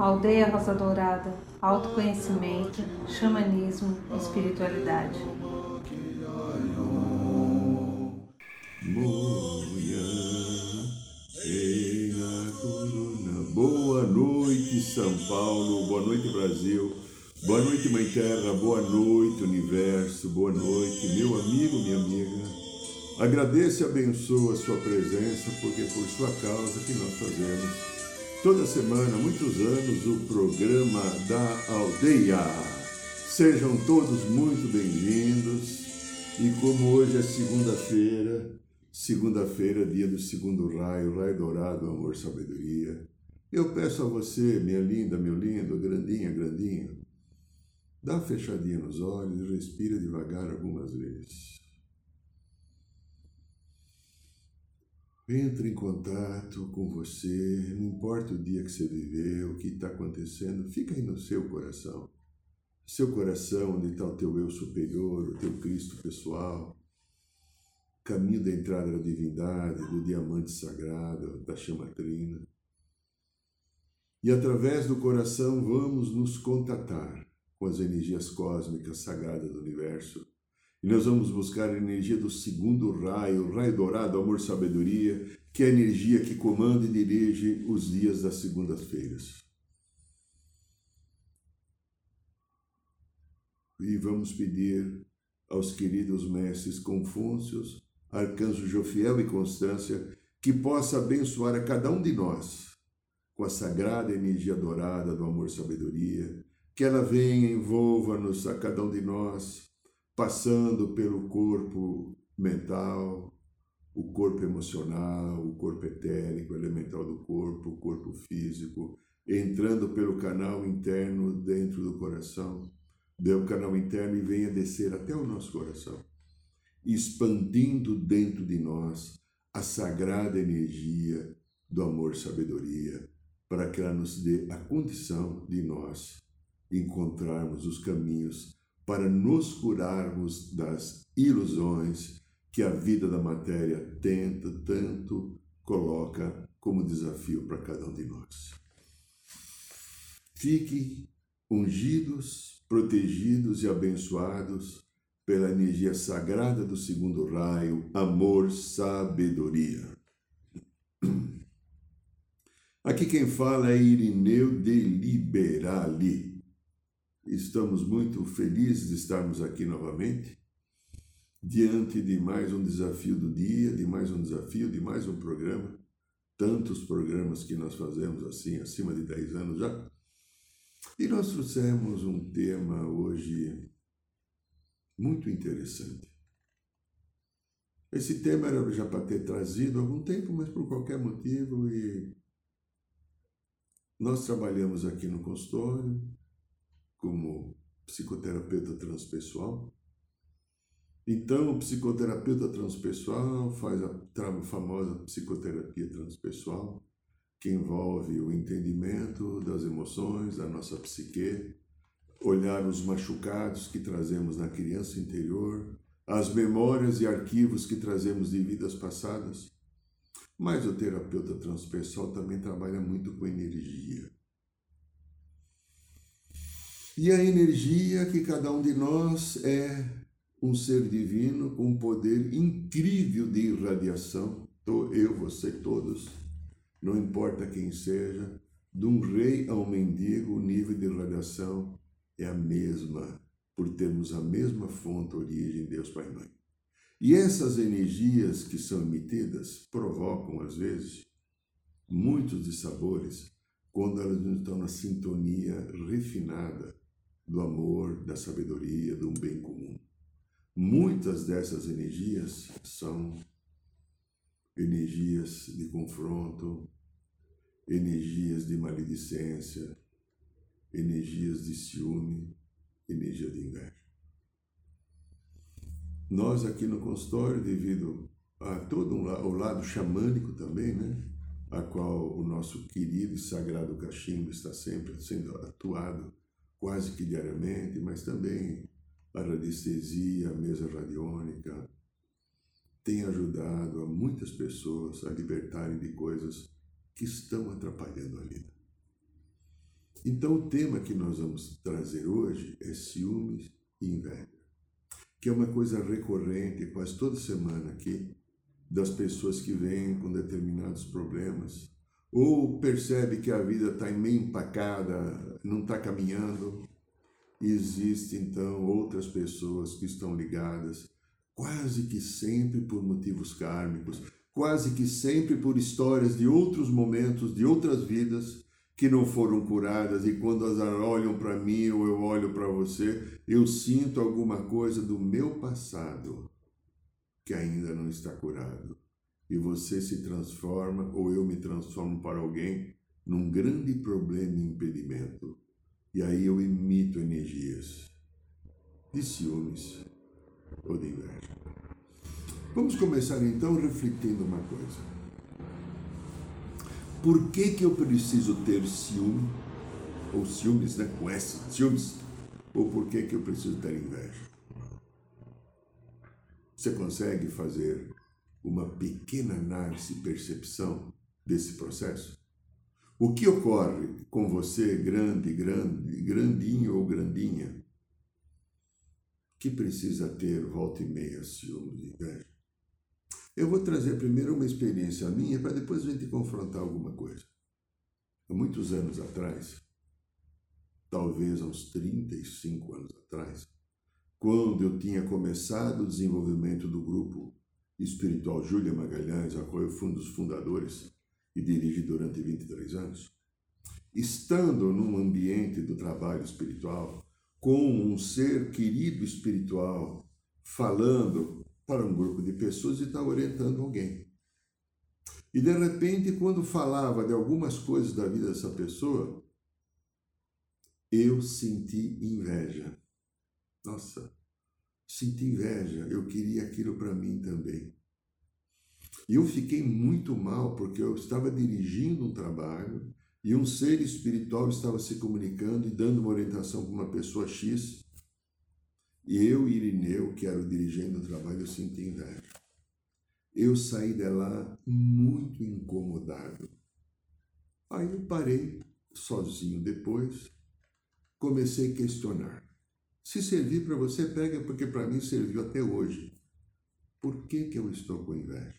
Aldeia Rosa Dourada, autoconhecimento, xamanismo, espiritualidade. Boa noite, São Paulo. Boa noite, Brasil. Boa noite, Mãe Terra. Boa noite, Universo. Boa noite, meu amigo, minha amiga. Agradeço e abençoo a sua presença, porque é por sua causa que nós fazemos toda semana, muitos anos, o programa da aldeia. Sejam todos muito bem-vindos. E como hoje é segunda-feira, segunda-feira, dia do segundo raio, raio dourado, amor, sabedoria, eu peço a você, minha linda, meu lindo, grandinha, grandinho, dá uma fechadinha nos olhos e respira devagar algumas vezes. Entre em contato com você, não importa o dia que você viveu, o que está acontecendo, fica aí no seu coração. Seu coração, onde está o teu eu superior, o teu Cristo pessoal, caminho da entrada da divindade, do diamante sagrado, da chama trina. E através do coração vamos nos contatar com as energias cósmicas sagradas do universo. E nós vamos buscar a energia do segundo raio, o raio dourado, amor, sabedoria, que é a energia que comanda e dirige os dias das segundas-feiras. E vamos pedir aos queridos mestres Confúcios, Arcanjo Jofiel e Constância, que possa abençoar a cada um de nós com a sagrada energia dourada do amor sabedoria, que ela venha, envolva-nos a cada um de nós, passando pelo corpo mental, o corpo emocional, o corpo etérico, elemental do corpo, o corpo físico, entrando pelo canal interno dentro do coração, do canal interno e venha descer até o nosso coração, expandindo dentro de nós a sagrada energia do amor sabedoria, para que ela nos dê a condição de nós encontrarmos os caminhos para nos curarmos das ilusões que a vida da matéria tenta tanto coloca como desafio para cada um de nós. Fiquem ungidos, protegidos e abençoados pela energia sagrada do segundo raio, amor, sabedoria. Aqui quem fala é Irineu de Liberali. Estamos muito felizes de estarmos aqui novamente, diante de mais um desafio do dia, de mais um desafio, de mais um programa. Tantos programas que nós fazemos assim, acima de 10 anos já. E nós trouxemos um tema hoje muito interessante. Esse tema era já para ter trazido há algum tempo, mas por qualquer motivo e nós trabalhamos aqui no consultório como psicoterapeuta transpessoal. Então, o psicoterapeuta transpessoal faz a famosa psicoterapia transpessoal, que envolve o entendimento das emoções, da nossa psique, olhar os machucados que trazemos na criança interior, as memórias e arquivos que trazemos de vidas passadas mas o terapeuta transpessoal também trabalha muito com energia. E a energia que cada um de nós é um ser divino com um poder incrível de irradiação. Eu, você, todos, não importa quem seja, de um rei a um mendigo, o nível de irradiação é a mesma, por termos a mesma fonte, origem, Deus Pai e Mãe. E essas energias que são emitidas provocam, às vezes, muitos dissabores quando elas não estão na sintonia refinada do amor, da sabedoria, do bem comum. Muitas dessas energias são energias de confronto, energias de maledicência, energias de ciúme, energia de inveja. Nós aqui no consultório, devido a todo um, o lado xamânico também, né? a qual o nosso querido e sagrado cachimbo está sempre sendo atuado quase que diariamente, mas também a radiestesia, a mesa radiônica, tem ajudado a muitas pessoas a libertarem de coisas que estão atrapalhando a vida. Então, o tema que nós vamos trazer hoje é ciúmes e inveja, que é uma coisa recorrente quase toda semana aqui, das pessoas que vêm com determinados problemas, ou percebe que a vida está meio empacada, não está caminhando, e existe então outras pessoas que estão ligadas, quase que sempre por motivos kármicos, quase que sempre por histórias de outros momentos, de outras vidas, que não foram curadas e quando elas olham para mim ou eu olho para você, eu sinto alguma coisa do meu passado que ainda não está curado. E você se transforma ou eu me transformo para alguém num grande problema e impedimento. E aí eu emito energias de ciúmes ou de inveja. Vamos começar então refletindo uma coisa. Por que, que eu preciso ter ciúme, ou ciúmes, né? Com S, ciúmes, ou por que, que eu preciso ter inveja? Você consegue fazer uma pequena análise e percepção desse processo? O que ocorre com você, grande, grande, grandinho ou grandinha, que precisa ter volta e meia ciúmes e inveja? Eu vou trazer primeiro uma experiência minha para depois a gente confrontar alguma coisa. Há muitos anos atrás, talvez há uns 35 anos atrás, quando eu tinha começado o desenvolvimento do grupo espiritual Júlia Magalhães, a qual eu fui um dos fundadores e dirigi durante 23 anos, estando num ambiente do trabalho espiritual, com um ser querido espiritual, falando para um grupo de pessoas e está orientando alguém. E de repente, quando falava de algumas coisas da vida dessa pessoa, eu senti inveja. Nossa, senti inveja, eu queria aquilo para mim também. E eu fiquei muito mal porque eu estava dirigindo um trabalho e um ser espiritual estava se comunicando e dando uma orientação para uma pessoa X e eu Irineu, que era o dirigente do trabalho, eu senti inveja. Eu saí de lá muito incomodado. Aí eu parei sozinho depois, comecei a questionar. Se servir para você, pega, porque para mim serviu até hoje. Por que, que eu estou com inveja?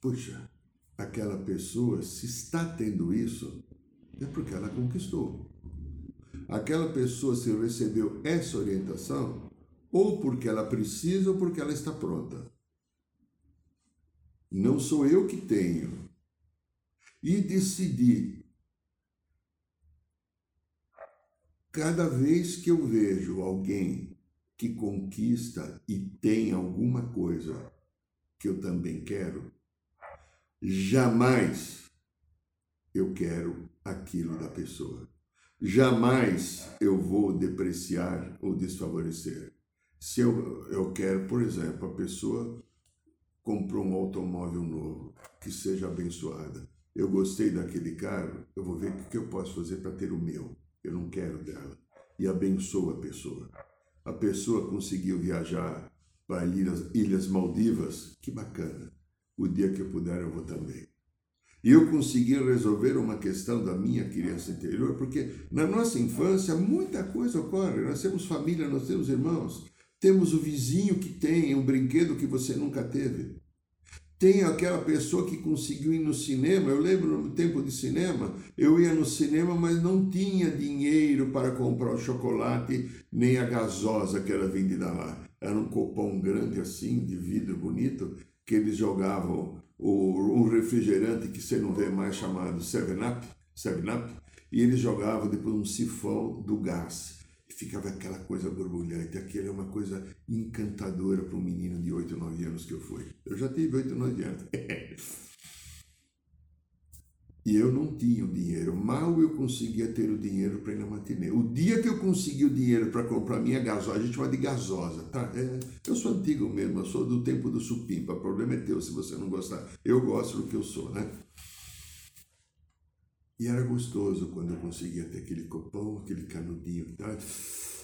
Puxa, aquela pessoa, se está tendo isso, é porque ela conquistou aquela pessoa se recebeu essa orientação ou porque ela precisa ou porque ela está pronta. Não sou eu que tenho. E decidi, cada vez que eu vejo alguém que conquista e tem alguma coisa que eu também quero, jamais eu quero aquilo da pessoa. Jamais eu vou depreciar ou desfavorecer. Se eu, eu quero, por exemplo, a pessoa comprou um automóvel novo, que seja abençoada. Eu gostei daquele carro, eu vou ver o que eu posso fazer para ter o meu. Eu não quero dela. E abençoa a pessoa. A pessoa conseguiu viajar para Ilhas, Ilhas Maldivas, que bacana. O dia que eu puder, eu vou também. E eu consegui resolver uma questão da minha criança interior, porque na nossa infância muita coisa ocorre. Nós temos família, nós temos irmãos, temos o vizinho que tem um brinquedo que você nunca teve. Tem aquela pessoa que conseguiu ir no cinema. Eu lembro no tempo de cinema, eu ia no cinema, mas não tinha dinheiro para comprar o chocolate nem a gasosa que era vendida lá. Era um copão grande assim, de vidro bonito, que eles jogavam o, um refrigerante que você não vê mais chamado 7-Up, 7-Up, e ele jogava depois um sifão do gás. Ficava aquela coisa borbulhante. Aquilo é uma coisa encantadora para um menino de 8, 9 anos que eu fui. Eu já tive 8, 9 anos. E eu não tinha o dinheiro. Mal eu conseguia ter o dinheiro para ir na matinê. O dia que eu consegui o dinheiro para comprar minha gasosa, a gente chama de gasosa, tá? É, eu sou antigo mesmo, eu sou do tempo do supimpa. O problema é teu se você não gostar. Eu gosto do que eu sou, né? E era gostoso quando eu conseguia ter aquele copão, aquele canudinho, tá?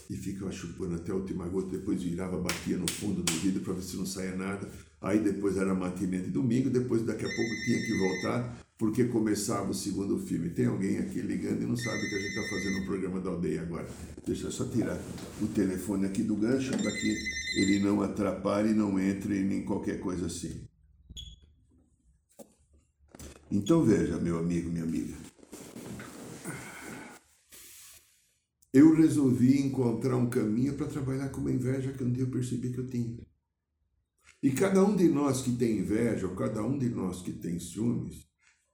e ficava chupando até a última gota, depois virava, batia no fundo do vidro para ver se não saía nada. Aí depois era matinê de domingo, depois daqui a pouco tinha que voltar, porque começava o segundo filme. Tem alguém aqui ligando e não sabe que a gente está fazendo um programa da aldeia agora. Deixa eu só tirar o telefone aqui do gancho para que ele não atrapalhe, não entre em qualquer coisa assim. Então veja, meu amigo, minha amiga. Eu resolvi encontrar um caminho para trabalhar com uma inveja que um dia eu percebi que eu tinha. E cada um de nós que tem inveja, ou cada um de nós que tem ciúmes,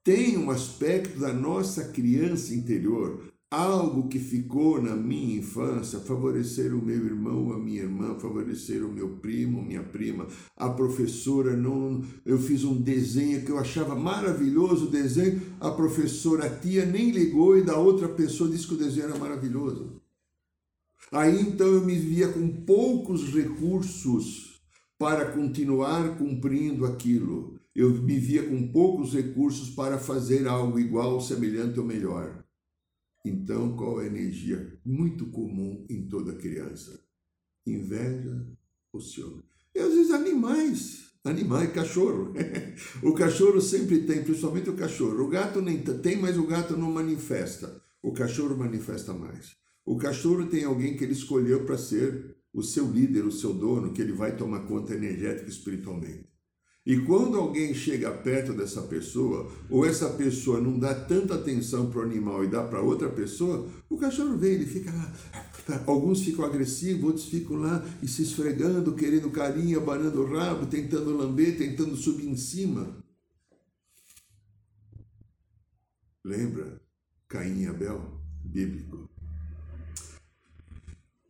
tem um aspecto da nossa criança interior, algo que ficou na minha infância, favorecer o meu irmão, a minha irmã, favorecer o meu primo, minha prima, a professora não, eu fiz um desenho que eu achava maravilhoso o desenho, a professora a tia nem ligou e da outra pessoa disse que o desenho era maravilhoso. Aí então eu me via com poucos recursos para continuar cumprindo aquilo. Eu me via com poucos recursos para fazer algo igual, semelhante ou melhor. Então, qual é a energia muito comum em toda criança? Inveja ou ciúme. E às vezes animais, animais, cachorro. o cachorro sempre tem, principalmente o cachorro. O gato nem tem, mas o gato não manifesta. O cachorro manifesta mais. O cachorro tem alguém que ele escolheu para ser o seu líder, o seu dono, que ele vai tomar conta energética espiritualmente. E quando alguém chega perto dessa pessoa, ou essa pessoa não dá tanta atenção para o animal e dá para outra pessoa, o cachorro vem, ele fica lá. Alguns ficam agressivos, outros ficam lá e se esfregando, querendo carinho, abanando o rabo, tentando lamber, tentando subir em cima. Lembra? Caim e Abel, bíblico.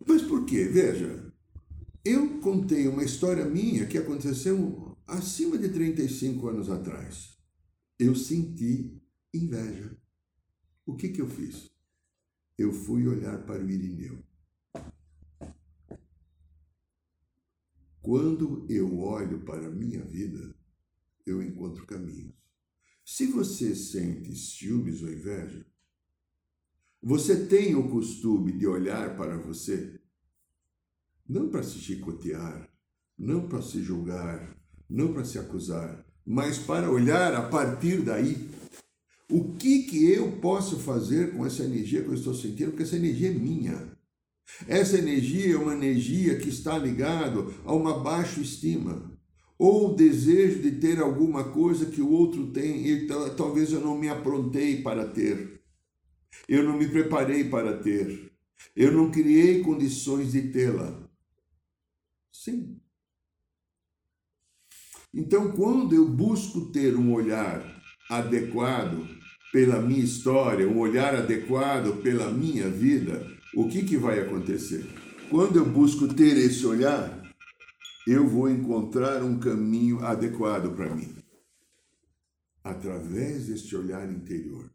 Mas por quê? Veja, eu contei uma história minha que aconteceu acima de 35 anos atrás. Eu senti inveja. O que, que eu fiz? Eu fui olhar para o Irineu. Quando eu olho para a minha vida, eu encontro caminhos. Se você sente ciúmes ou inveja, você tem o costume de olhar para você, não para se chicotear, não para se julgar, não para se acusar, mas para olhar a partir daí o que, que eu posso fazer com essa energia que eu estou sentindo, porque essa energia é minha. Essa energia é uma energia que está ligada a uma baixa estima ou desejo de ter alguma coisa que o outro tem e talvez eu não me aprontei para ter. Eu não me preparei para ter. Eu não criei condições de tê-la. Sim. Então, quando eu busco ter um olhar adequado pela minha história, um olhar adequado pela minha vida, o que, que vai acontecer? Quando eu busco ter esse olhar, eu vou encontrar um caminho adequado para mim. Através deste olhar interior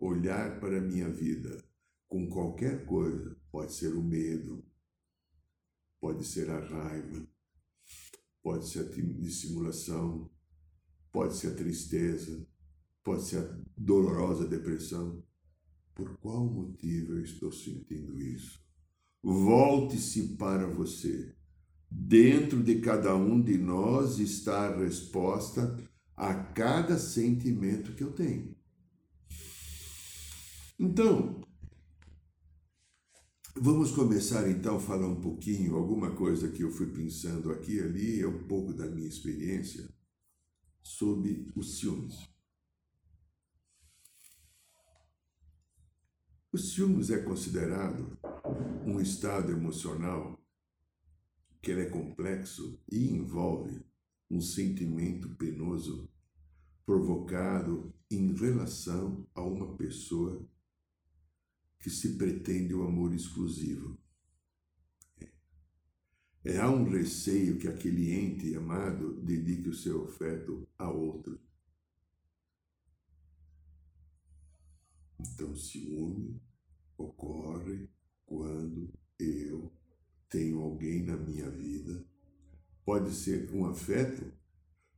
olhar para a minha vida com qualquer coisa, pode ser o medo, pode ser a raiva, pode ser a dissimulação, pode ser a tristeza, pode ser a dolorosa depressão. Por qual motivo eu estou sentindo isso? Volte-se para você. Dentro de cada um de nós está a resposta a cada sentimento que eu tenho. Então, vamos começar então a falar um pouquinho, alguma coisa que eu fui pensando aqui e ali, é um pouco da minha experiência sobre os ciúmes. O ciúmes é considerado um estado emocional que é complexo e envolve um sentimento penoso provocado em relação a uma pessoa que se pretende o amor exclusivo. É, há um receio que aquele ente amado dedique o seu afeto a outro. Então, ciúme ocorre quando eu tenho alguém na minha vida. Pode ser um afeto,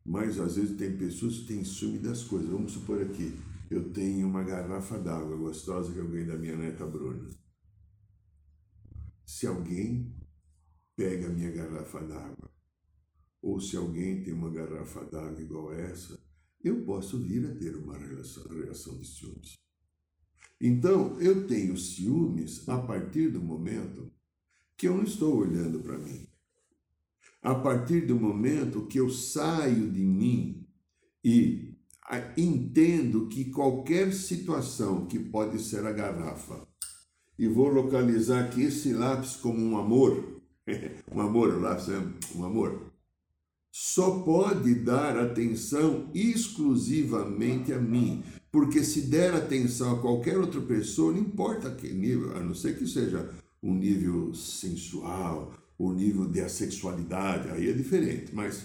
mas às vezes tem pessoas que têm ciúme das coisas. Vamos supor aqui, eu tenho uma garrafa d'água gostosa que eu ganhei da minha neta Bruna. se alguém pega a minha garrafa d'água, ou se alguém tem uma garrafa d'água igual essa, eu posso vir a ter uma relação, reação de ciúmes. Então, eu tenho ciúmes a partir do momento que eu não estou olhando para mim. A partir do momento que eu saio de mim e entendo que qualquer situação que pode ser a garrafa, e vou localizar aqui esse lápis como um amor, um amor, o lápis é um amor, só pode dar atenção exclusivamente a mim. Porque se der atenção a qualquer outra pessoa, não importa que nível, a não ser que seja um nível sensual, o nível de assexualidade, aí é diferente. Mas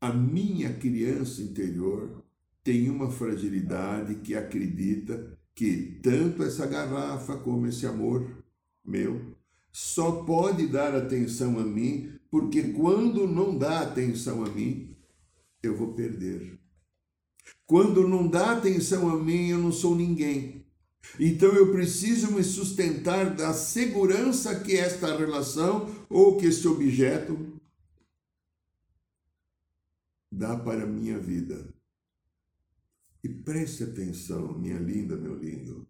a minha criança interior tem uma fragilidade que acredita que tanto essa garrafa como esse amor meu só pode dar atenção a mim, porque quando não dá atenção a mim, eu vou perder. Quando não dá atenção a mim, eu não sou ninguém. Então eu preciso me sustentar da segurança que esta relação ou que este objeto dá para a minha vida. E preste atenção, minha linda, meu lindo.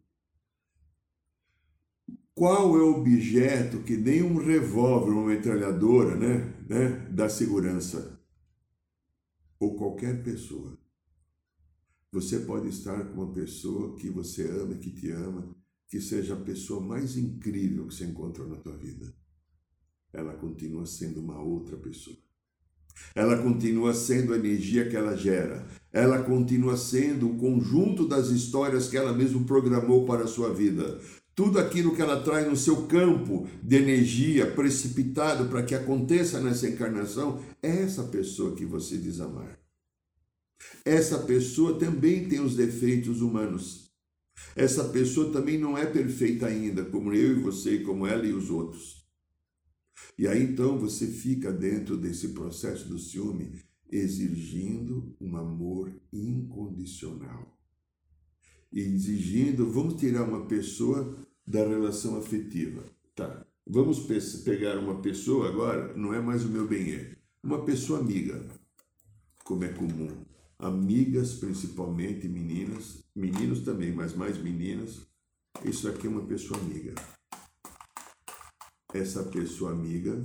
Qual é o objeto que nem um revólver, uma metralhadora, né, né, da segurança? Ou qualquer pessoa. Você pode estar com uma pessoa que você ama, que te ama, que seja a pessoa mais incrível que você encontrou na tua vida. Ela continua sendo uma outra pessoa. Ela continua sendo a energia que ela gera. Ela continua sendo o conjunto das histórias que ela mesmo programou para a sua vida tudo aquilo que ela traz no seu campo de energia precipitado para que aconteça nessa encarnação, é essa pessoa que você diz amar. Essa pessoa também tem os defeitos humanos. Essa pessoa também não é perfeita ainda, como eu e você, como ela e os outros. E aí então você fica dentro desse processo do ciúme exigindo um amor incondicional. Exigindo, vamos tirar uma pessoa da relação afetiva. Tá. Vamos pegar uma pessoa agora, não é mais o meu bem é, uma pessoa amiga, como é comum. Amigas, principalmente meninas, meninos também, mas mais meninas. Isso aqui é uma pessoa amiga. Essa pessoa amiga,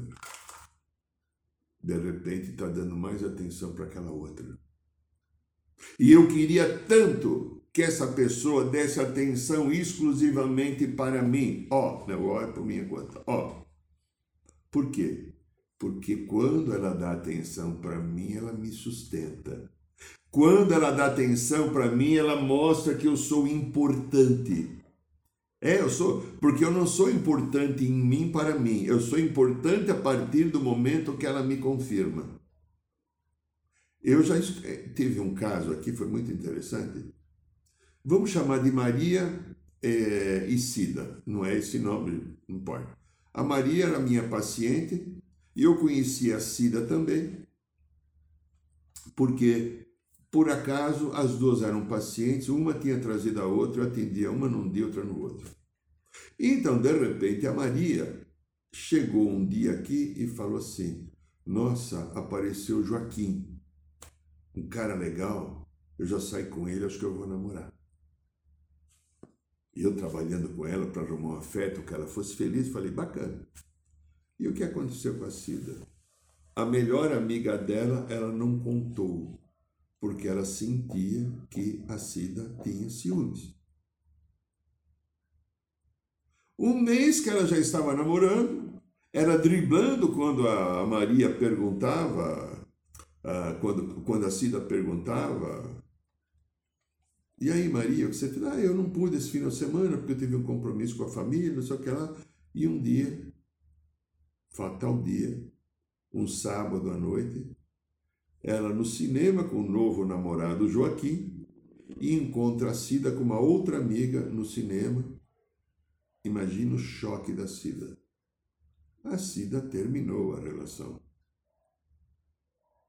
de repente, está dando mais atenção para aquela outra. E eu queria tanto que essa pessoa desse atenção exclusivamente para mim. Ó, oh, não, é por minha conta. Ó. Oh. Por quê? Porque quando ela dá atenção para mim, ela me sustenta. Quando ela dá atenção para mim, ela mostra que eu sou importante. É, eu sou, porque eu não sou importante em mim para mim, eu sou importante a partir do momento que ela me confirma. Eu já eh, tive um caso aqui, foi muito interessante. Vamos chamar de Maria é, e Cida, não é esse nome, não importa. A Maria era minha paciente e eu conhecia a Cida também, porque por acaso as duas eram pacientes, uma tinha trazido a outra, eu atendia uma num dia, outra no outro. Então, de repente, a Maria chegou um dia aqui e falou assim: Nossa, apareceu Joaquim, um cara legal, eu já saí com ele, acho que eu vou namorar. E eu trabalhando com ela para arrumar um afeto, que ela fosse feliz, falei, bacana. E o que aconteceu com a Cida? A melhor amiga dela, ela não contou, porque ela sentia que a Cida tinha ciúmes. Um mês que ela já estava namorando, era driblando quando a Maria perguntava, quando, quando a Cida perguntava e aí, Maria, você fez? Ah, eu não pude esse final de semana porque eu tive um compromisso com a família, só que ela. E um dia, fatal dia, um sábado à noite, ela no cinema com o novo namorado Joaquim e encontra a Cida com uma outra amiga no cinema. Imagina o choque da Cida. A Cida terminou a relação.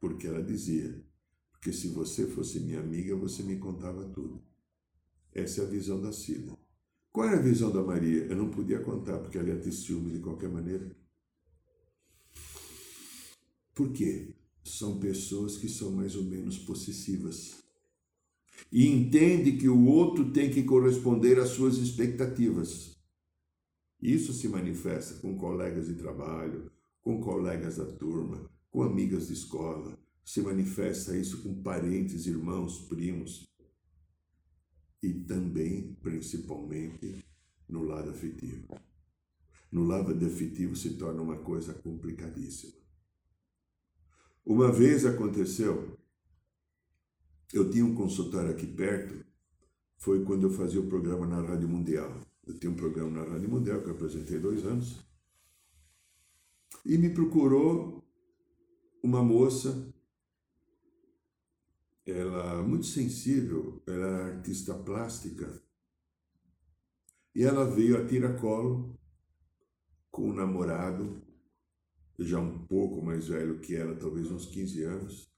Porque ela dizia: porque se você fosse minha amiga, você me contava tudo. Essa é a visão da Cida. Qual era a visão da Maria? Eu não podia contar, porque ela ia ter ciúme de qualquer maneira. Por quê? São pessoas que são mais ou menos possessivas. E entende que o outro tem que corresponder às suas expectativas. Isso se manifesta com colegas de trabalho, com colegas da turma, com amigas de escola. Se manifesta isso com parentes, irmãos, primos e também, principalmente, no lado afetivo. No lado afetivo se torna uma coisa complicadíssima. Uma vez aconteceu, eu tinha um consultório aqui perto, foi quando eu fazia o programa na Rádio Mundial. Eu tinha um programa na Rádio Mundial que eu apresentei dois anos. E me procurou uma moça ela muito sensível, ela era artista plástica. E ela veio a tiracolo com um namorado, já um pouco mais velho que ela, talvez uns 15 anos.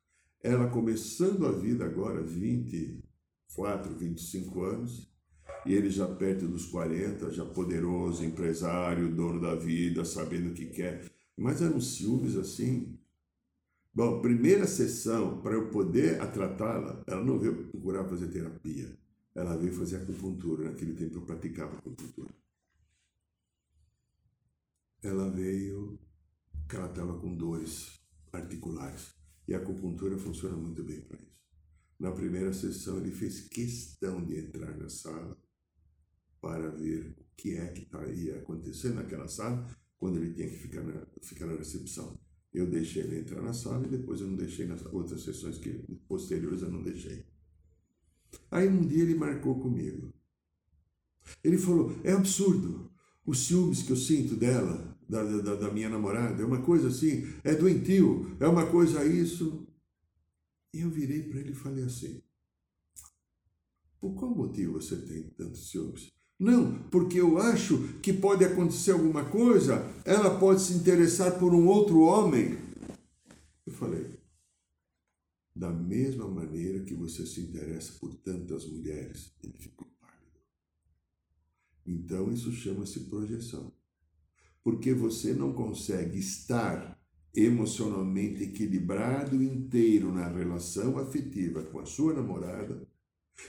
Ela começando a vida agora, 24, 25 anos, e ele já perto dos 40, já poderoso, empresário, dono da vida, sabendo o que quer. Mas eram ciúmes assim Bom, primeira sessão, para eu poder tratá-la, ela não veio procurar fazer terapia. Ela veio fazer acupuntura. Naquele tempo eu praticava acupuntura. Ela veio que ela estava com dores articulares. E a acupuntura funciona muito bem para isso. Na primeira sessão, ele fez questão de entrar na sala para ver o que é que estaria acontecendo naquela sala quando ele tinha que ficar na, ficar na recepção. Eu deixei ele entrar na sala e depois eu não deixei nas outras sessões que posteriores eu não deixei. Aí um dia ele marcou comigo. Ele falou: é absurdo. Os ciúmes que eu sinto dela, da, da, da minha namorada, é uma coisa assim, é doentio, é uma coisa isso. E eu virei para ele e falei assim: por qual motivo você tem tantos ciúmes? Não, porque eu acho que pode acontecer alguma coisa, ela pode se interessar por um outro homem. Eu falei, da mesma maneira que você se interessa por tantas mulheres, ele ficou pálido. Então isso chama-se projeção. Porque você não consegue estar emocionalmente equilibrado inteiro na relação afetiva com a sua namorada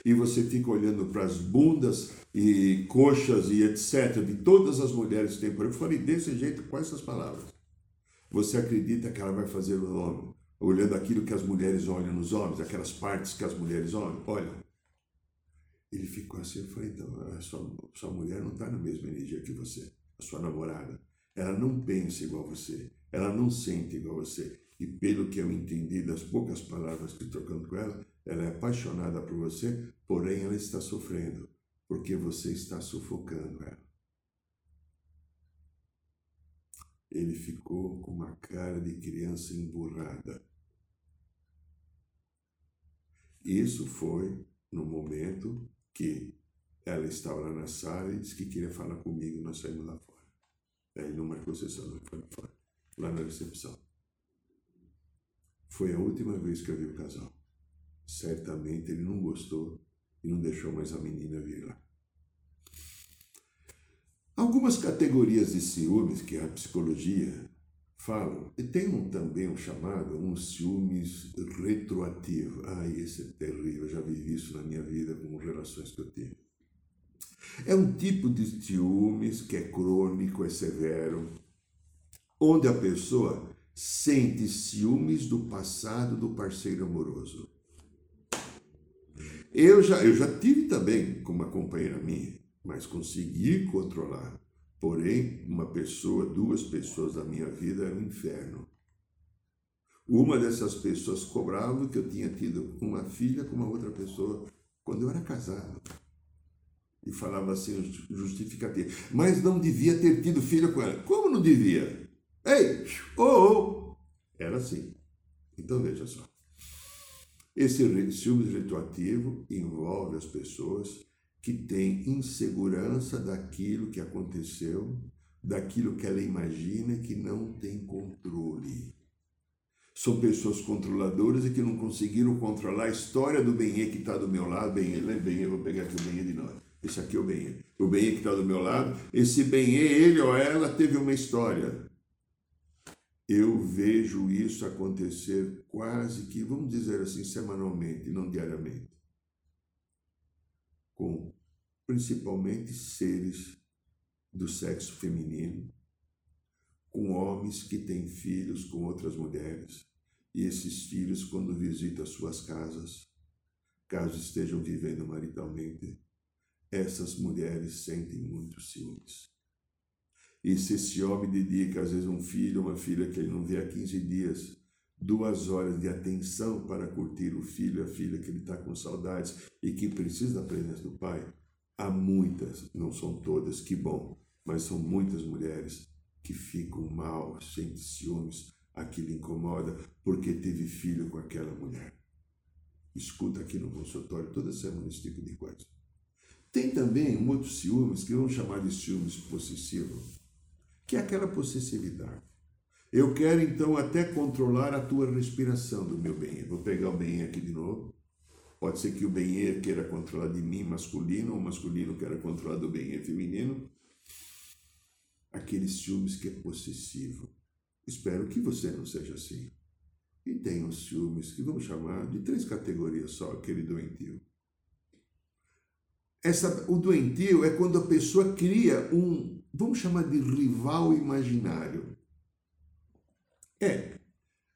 e você fica olhando para as bundas e coxas e etc. de todas as mulheres que tem por aí. Eu falei desse jeito com essas palavras. Você acredita que ela vai fazer o homem, olhando aquilo que as mulheres olham nos homens, aquelas partes que as mulheres olham? Olha. Ele ficou assim, eu falei, então, a sua, a sua mulher não está na mesma energia que você, a sua namorada. Ela não pensa igual você, ela não sente igual você. E pelo que eu entendi das poucas palavras que trocando com ela, ela é apaixonada por você, porém ela está sofrendo, porque você está sufocando ela. Ele ficou com uma cara de criança emburrada. Isso foi no momento que ela estava lá na sala e disse que queria falar comigo, nós saímos lá Aí não marcou sessão, não foi lá na recepção. Foi a última vez que eu vi o casal certamente ele não gostou e não deixou mais a menina vir lá. Algumas categorias de ciúmes que a psicologia fala, e tem um, também um chamado, um ciúmes retroativo. Ai, esse é terrível, eu já vivi isso na minha vida com relações que eu tive. É um tipo de ciúmes que é crônico, é severo, onde a pessoa sente ciúmes do passado do parceiro amoroso. Eu já, eu já tive também com uma companheira minha, mas consegui controlar. Porém, uma pessoa, duas pessoas da minha vida era um inferno. Uma dessas pessoas cobrava que eu tinha tido uma filha com uma outra pessoa quando eu era casado. E falava assim, justificativa. Mas não devia ter tido filho com ela. Como não devia? Ei, oh, oh. Era assim. Então veja só. Esse ciúme retroativo envolve as pessoas que têm insegurança daquilo que aconteceu, daquilo que ela imagina que não tem controle. São pessoas controladoras e que não conseguiram controlar a história do Benê que está do meu lado. Benê, né? Benê, vou pegar aqui o Benê de nós. Esse aqui é o Benê. O Benê que está do meu lado, esse Benê, ele ou ela teve uma história. Eu vejo isso acontecer quase que, vamos dizer assim, semanalmente, não diariamente. Com principalmente seres do sexo feminino, com homens que têm filhos com outras mulheres, e esses filhos, quando visitam suas casas, caso estejam vivendo maritalmente, essas mulheres sentem muitos ciúmes. E se esse homem dedica, às vezes, um filho uma filha que ele não vê há 15 dias, duas horas de atenção para curtir o filho, a filha que ele está com saudades e que precisa da presença do pai, há muitas, não são todas, que bom, mas são muitas mulheres que ficam mal, sentem ciúmes, aquilo incomoda porque teve filho com aquela mulher. Escuta aqui no consultório toda semana esse tipo de coisa. Tem também um outro ciúmes que vamos chamar de ciúmes possessivo, que é aquela possessividade. Eu quero então até controlar a tua respiração do meu bem. Vou pegar o bem aqui de novo. Pode ser que o bem queira controlar de mim masculino, ou o masculino queira controlar do bem feminino. Aqueles ciúmes que é possessivo. Espero que você não seja assim. E tem os ciúmes que vamos chamar de três categorias só, aquele doentio. Essa, o doentio é quando a pessoa cria um, vamos chamar de rival imaginário. É.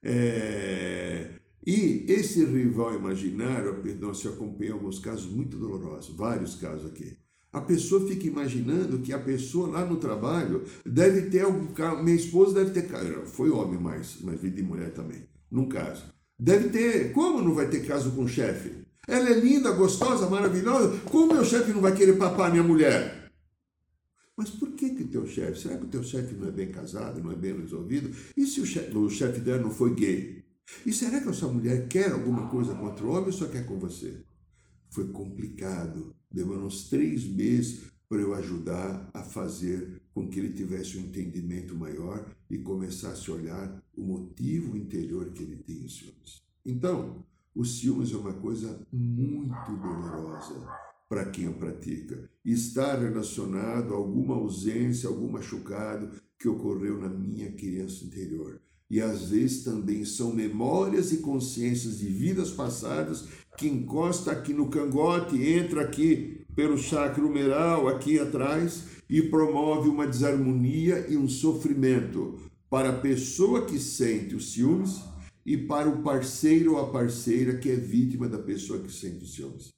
é e esse rival imaginário, nós alguns casos muito dolorosos, vários casos aqui. A pessoa fica imaginando que a pessoa lá no trabalho deve ter algum carro. Minha esposa deve ter carro. Foi homem, mas, mas vi de mulher também, num caso. Deve ter. Como não vai ter caso com o chefe? Ela é linda, gostosa, maravilhosa. Como meu chefe não vai querer papar minha mulher? Mas por que que teu chefe? Será que o teu chefe não é bem casado, não é bem resolvido? E se o chefe, dela não foi gay? E será que essa mulher quer alguma coisa contra o homem ou só quer com você? Foi complicado. Demorou uns três meses para eu ajudar a fazer com que ele tivesse um entendimento maior e começasse a olhar o motivo interior que ele tem em ciúmes. Então, o ciúmes é uma coisa muito dolorosa para quem o pratica. Está relacionado a alguma ausência, algum machucado que ocorreu na minha criança interior e às vezes também são memórias e consciências de vidas passadas que encosta aqui no cangote, entra aqui pelo chakra humeral, aqui atrás, e promove uma desarmonia e um sofrimento para a pessoa que sente os ciúmes e para o parceiro ou a parceira que é vítima da pessoa que sente ciúmes.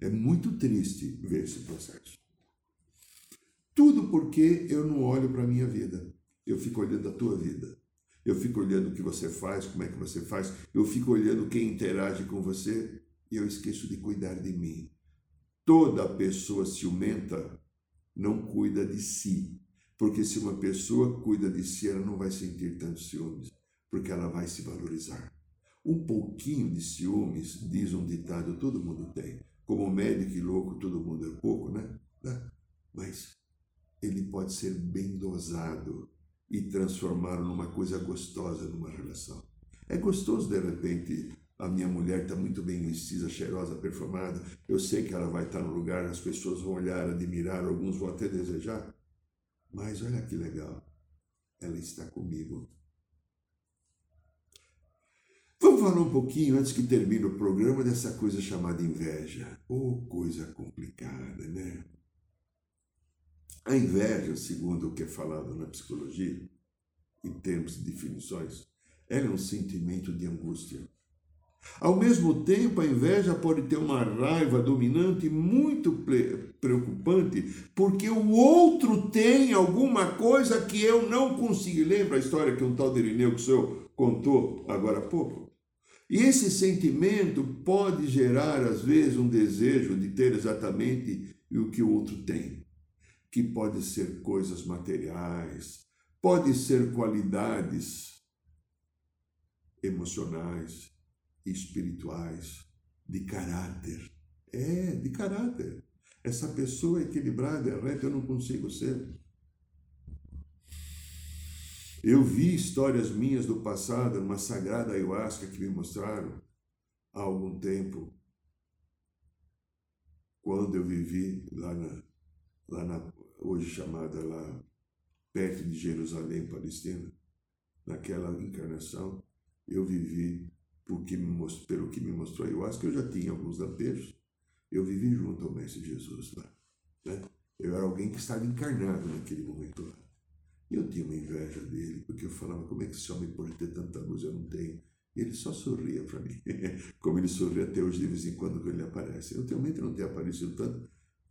É muito triste ver esse processo. Tudo porque eu não olho para a minha vida, eu fico olhando a tua vida eu fico olhando o que você faz, como é que você faz, eu fico olhando quem interage com você e eu esqueço de cuidar de mim. Toda pessoa ciumenta não cuida de si, porque se uma pessoa cuida de si, ela não vai sentir tantos ciúmes, porque ela vai se valorizar. Um pouquinho de ciúmes, diz um ditado, todo mundo tem. Como médico e louco, todo mundo é pouco, né? Mas ele pode ser bem dosado e transformaram numa coisa gostosa numa relação. É gostoso, de repente, a minha mulher está muito bem vestida, cheirosa, perfumada. Eu sei que ela vai estar no lugar, as pessoas vão olhar, admirar, alguns vão até desejar. Mas olha que legal, ela está comigo. Vamos falar um pouquinho, antes que termine o programa, dessa coisa chamada inveja. Oh, coisa complicada, né? A inveja, segundo o que é falado na psicologia, em termos de definições, ela é um sentimento de angústia. Ao mesmo tempo, a inveja pode ter uma raiva dominante muito preocupante, porque o outro tem alguma coisa que eu não consegui. Lembra a história que um tal de Irineu que o senhor contou agora há pouco? E esse sentimento pode gerar, às vezes, um desejo de ter exatamente o que o outro tem que pode ser coisas materiais, pode ser qualidades emocionais, espirituais, de caráter. É, de caráter. Essa pessoa equilibrada, é reta, eu não consigo ser. Eu vi histórias minhas do passado, numa sagrada ayahuasca que me mostraram há algum tempo, quando eu vivi lá na, lá na hoje chamada lá perto de Jerusalém, Palestina, naquela encarnação, eu vivi porque mostrou, pelo que me mostrou. Acho que eu já tinha alguns lampejos. Eu vivi junto ao Mestre Jesus lá. Né? Eu era alguém que estava encarnado naquele momento lá. E eu tinha uma inveja dele, porque eu falava, como é que esse homem pode ter tanta luz? Eu não tenho. E ele só sorria para mim, como ele sorri até hoje de vez em quando quando ele aparece. Eu realmente não tenho aparecido tanto,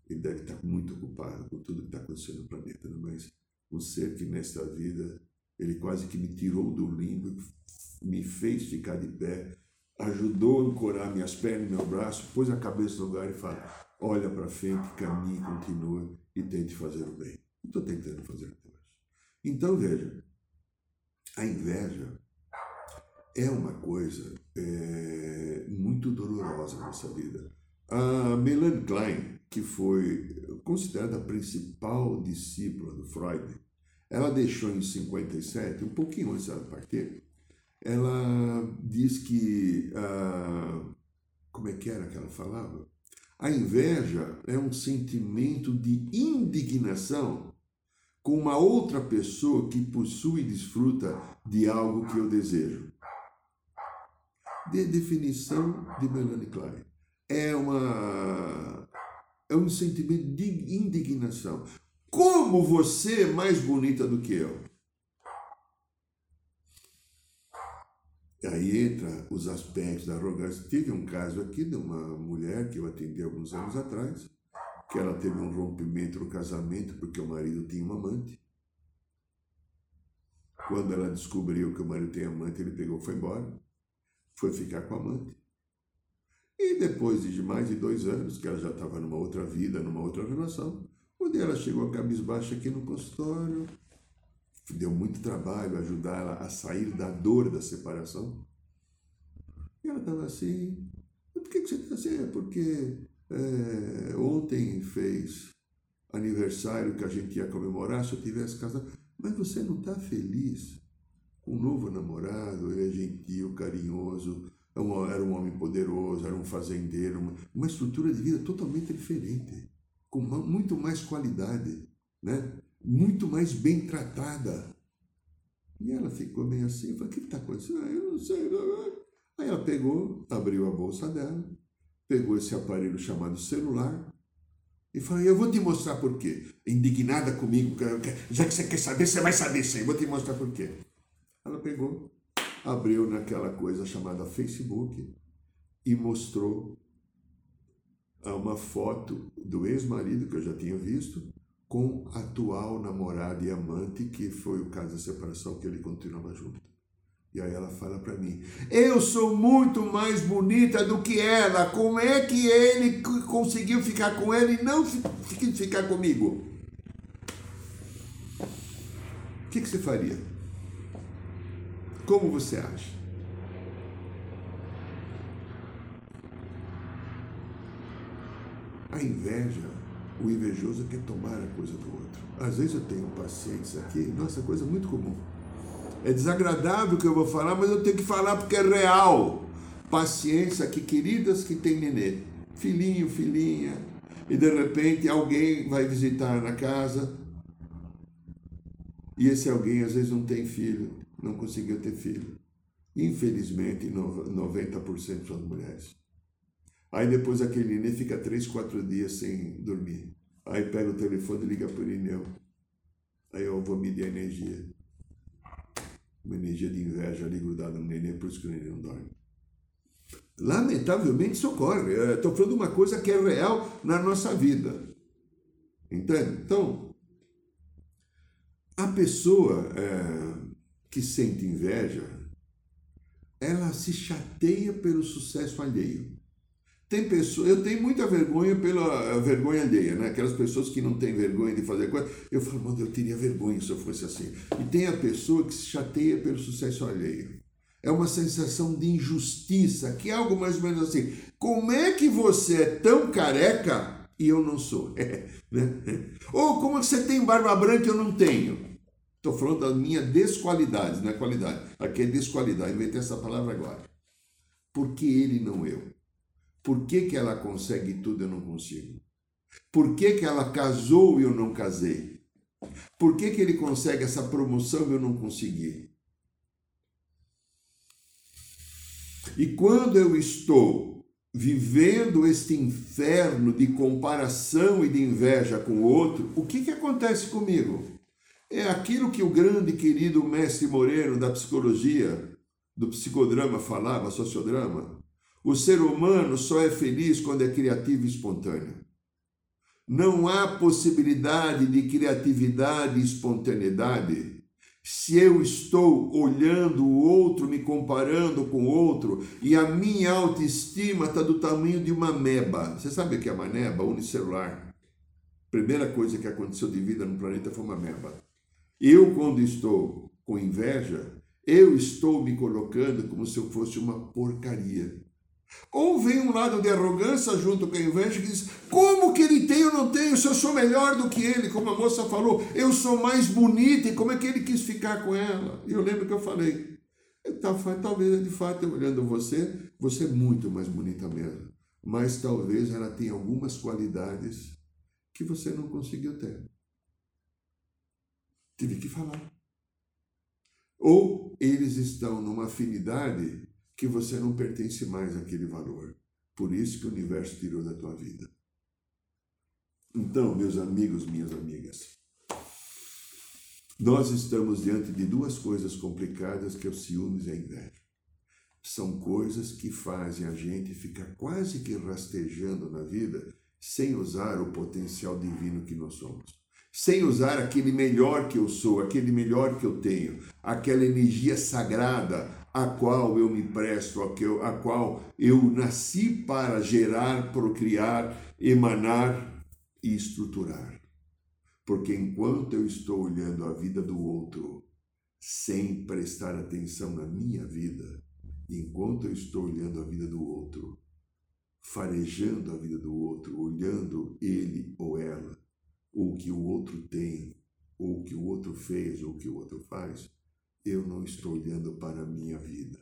ele deve estar muito ocupado com tudo que está acontecendo no planeta, né? mas um ser que nesta vida, ele quase que me tirou do limbo, me fez ficar de pé, ajudou a ancorar minhas pernas meu braço, pôs a cabeça no lugar e falou, olha para frente, caminhe, continua e tente fazer o bem. Estou tentando fazer até hoje. Então, veja, a inveja é uma coisa é, muito dolorosa na nossa vida. A Melanie Klein, que foi considerada a principal discípula do Freud, ela deixou em 57, um pouquinho antes dela partir, ela diz que, ah, como é que era que ela falava? A inveja é um sentimento de indignação com uma outra pessoa que possui e desfruta de algo que eu desejo de definição de Melanie Klein. É, uma, é um sentimento de indignação. Como você é mais bonita do que eu? Aí entra os aspectos da arrogância. Tive um caso aqui de uma mulher que eu atendi alguns anos atrás, que ela teve um rompimento no casamento porque o marido tinha uma amante. Quando ela descobriu que o marido tem amante, ele pegou foi embora foi ficar com a amante. E depois de mais de dois anos, que ela já estava numa outra vida, numa outra relação, dia ela chegou a cabisbaixa aqui no consultório, deu muito trabalho ajudar ela a sair da dor da separação. E ela estava assim, por que, que você está assim? É porque é, ontem fez aniversário que a gente ia comemorar se eu tivesse casado. Mas você não está feliz? um novo namorado, ele é gentil, carinhoso, é era um homem poderoso, era um fazendeiro, uma, uma estrutura de vida totalmente diferente, com muito mais qualidade, né? muito mais bem tratada. E ela ficou bem assim, falei, o que está acontecendo? Ah, eu não sei. Aí ela pegou, abriu a bolsa dela, pegou esse aparelho chamado celular e falou, eu vou te mostrar por quê. Indignada comigo, já que você quer saber, você vai saber sim, vou te mostrar por quê. Ela pegou, abriu naquela coisa chamada Facebook e mostrou uma foto do ex-marido que eu já tinha visto com a atual namorada e amante, que foi o caso da separação que ele continuava junto. E aí ela fala para mim: Eu sou muito mais bonita do que ela. Como é que ele conseguiu ficar com ela e não ficar comigo? O que, que você faria? Como você acha? A inveja, o invejoso quer tomar a coisa do outro. Às vezes eu tenho pacientes aqui, nossa, coisa muito comum. É desagradável que eu vou falar, mas eu tenho que falar porque é real. Pacientes aqui, queridas que têm nenê, filhinho, filhinha, e de repente alguém vai visitar na casa, e esse alguém às vezes não tem filho, não conseguiu ter filho. Infelizmente, 90% são mulheres. Aí depois aquele neném fica 3, 4 dias sem dormir. Aí pega o telefone e liga para o Irineu. Aí eu vou medir a energia. Uma energia de inveja ali grudada no neném, por isso que o neném não dorme. Lamentavelmente isso ocorre. Estou falando de uma coisa que é real na nossa vida. Entende? Então, a pessoa é, que sente inveja, ela se chateia pelo sucesso alheio. Tem pessoas, eu tenho muita vergonha pela vergonha alheia, né? Aquelas pessoas que não têm vergonha de fazer coisa. Eu falo, mano, eu teria vergonha se eu fosse assim. E tem a pessoa que se chateia pelo sucesso alheio. É uma sensação de injustiça, que é algo mais ou menos assim. Como é que você é tão careca e eu não sou? É, né? Ou como você tem barba branca e eu não tenho? Estou falando da minha desqualidade, não é qualidade. Aqui é desqualidade. Inventei essa palavra agora. Por que ele não eu? Por que, que ela consegue tudo e eu não consigo? Por que, que ela casou e eu não casei? Por que, que ele consegue essa promoção e eu não consegui? E quando eu estou vivendo este inferno de comparação e de inveja com o outro, o que, que acontece comigo? É aquilo que o grande querido mestre Moreno da psicologia, do psicodrama falava, sociodrama. O ser humano só é feliz quando é criativo e espontâneo. Não há possibilidade de criatividade e espontaneidade se eu estou olhando o outro, me comparando com o outro, e a minha autoestima está do tamanho de uma meba. Você sabe o que é uma meba unicelular? Primeira coisa que aconteceu de vida no planeta foi uma meba. Eu, quando estou com inveja, eu estou me colocando como se eu fosse uma porcaria. Ou vem um lado de arrogância junto com a inveja que diz: como que ele tem, eu não tenho, se eu sou melhor do que ele, como a moça falou, eu sou mais bonita, e como é que ele quis ficar com ela? E eu lembro que eu falei: talvez de fato, olhando você, você é muito mais bonita mesmo, mas talvez ela tenha algumas qualidades que você não conseguiu ter. Tive que falar. Ou eles estão numa afinidade que você não pertence mais àquele valor. Por isso que o universo tirou da tua vida. Então, meus amigos, minhas amigas, nós estamos diante de duas coisas complicadas que é o ciúmes e a inveja. São coisas que fazem a gente ficar quase que rastejando na vida sem usar o potencial divino que nós somos. Sem usar aquele melhor que eu sou, aquele melhor que eu tenho, aquela energia sagrada, a qual eu me presto, a, qual eu nasci para gerar, procriar, emanar e estruturar. Porque enquanto eu estou olhando a vida do outro sem prestar atenção na minha vida, enquanto eu estou olhando a vida do outro, farejando a vida do outro, olhando ele ou ela, ou o que o outro tem, ou o que o outro fez, ou o que o outro faz, eu não estou olhando para a minha vida.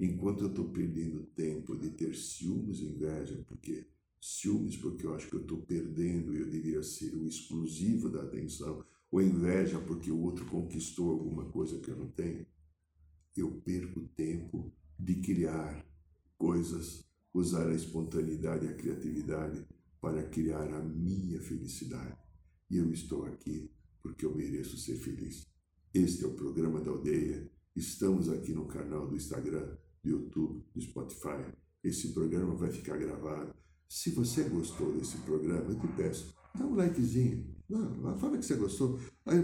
Enquanto eu estou perdendo tempo de ter ciúmes e inveja, porque ciúmes porque eu acho que eu estou perdendo e eu deveria ser o exclusivo da atenção, ou inveja porque o outro conquistou alguma coisa que eu não tenho, eu perco tempo de criar coisas, usar a espontaneidade e a criatividade para criar a minha felicidade. E eu estou aqui porque eu mereço ser feliz. Este é o programa da aldeia. Estamos aqui no canal do Instagram, do YouTube, do Spotify. Esse programa vai ficar gravado. Se você gostou desse programa, eu te peço, dá um likezinho. Não, fala que você gostou.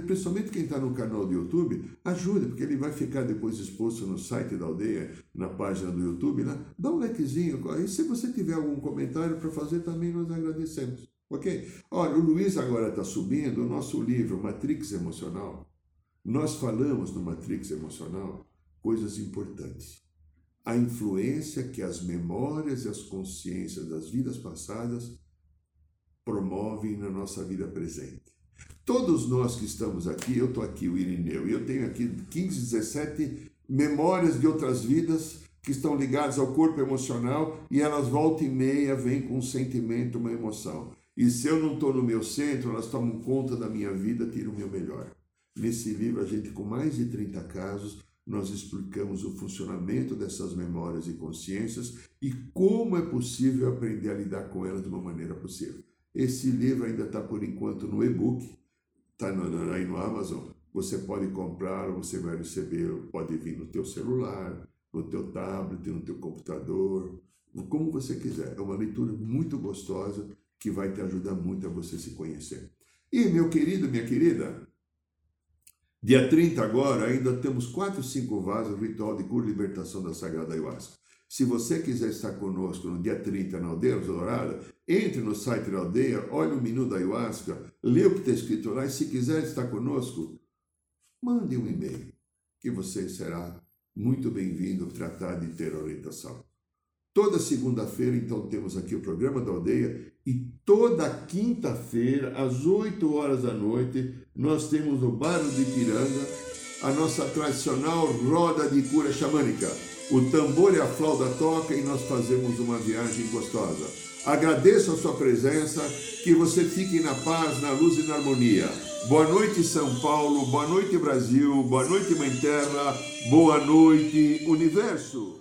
Principalmente quem está no canal do YouTube, ajude, porque ele vai ficar depois exposto no site da aldeia, na página do YouTube. Lá. Dá um likezinho. E se você tiver algum comentário para fazer, também nós agradecemos. Ok? Olha, o Luiz agora está subindo o nosso livro Matrix Emocional. Nós falamos no Matrix Emocional coisas importantes. A influência que as memórias e as consciências das vidas passadas promovem na nossa vida presente. Todos nós que estamos aqui, eu estou aqui, o Irineu, e eu tenho aqui 15, 17 memórias de outras vidas que estão ligadas ao corpo emocional e elas volta e meia vêm com um sentimento, uma emoção. E se eu não estou no meu centro, elas tomam conta da minha vida, tiram o meu melhor. Nesse livro, a gente, com mais de 30 casos, nós explicamos o funcionamento dessas memórias e consciências e como é possível aprender a lidar com elas de uma maneira possível. Esse livro ainda está, por enquanto, no e-book, está aí no Amazon. Você pode comprar, você vai receber, pode vir no teu celular, no teu tablet, no teu computador, como você quiser. É uma leitura muito gostosa que vai te ajudar muito a você se conhecer. E, meu querido, minha querida, Dia 30 agora, ainda temos 4, 5 vasos ritual de cura e libertação da Sagrada Ayahuasca. Se você quiser estar conosco no dia 30 na Aldeia Dourada, entre no site da aldeia, olhe o menu da Ayahuasca, lê o que está escrito lá e se quiser estar conosco, mande um e-mail, que você será muito bem-vindo tratar de ter orientação. Toda segunda-feira, então, temos aqui o programa da aldeia e toda quinta-feira, às 8 horas da noite, nós temos no bairro de Piranga a nossa tradicional roda de cura xamânica. O tambor e a flauta toca e nós fazemos uma viagem gostosa. Agradeço a sua presença, que você fique na paz, na luz e na harmonia. Boa noite, São Paulo. Boa noite, Brasil. Boa noite, Mãe Terra. Boa noite, Universo.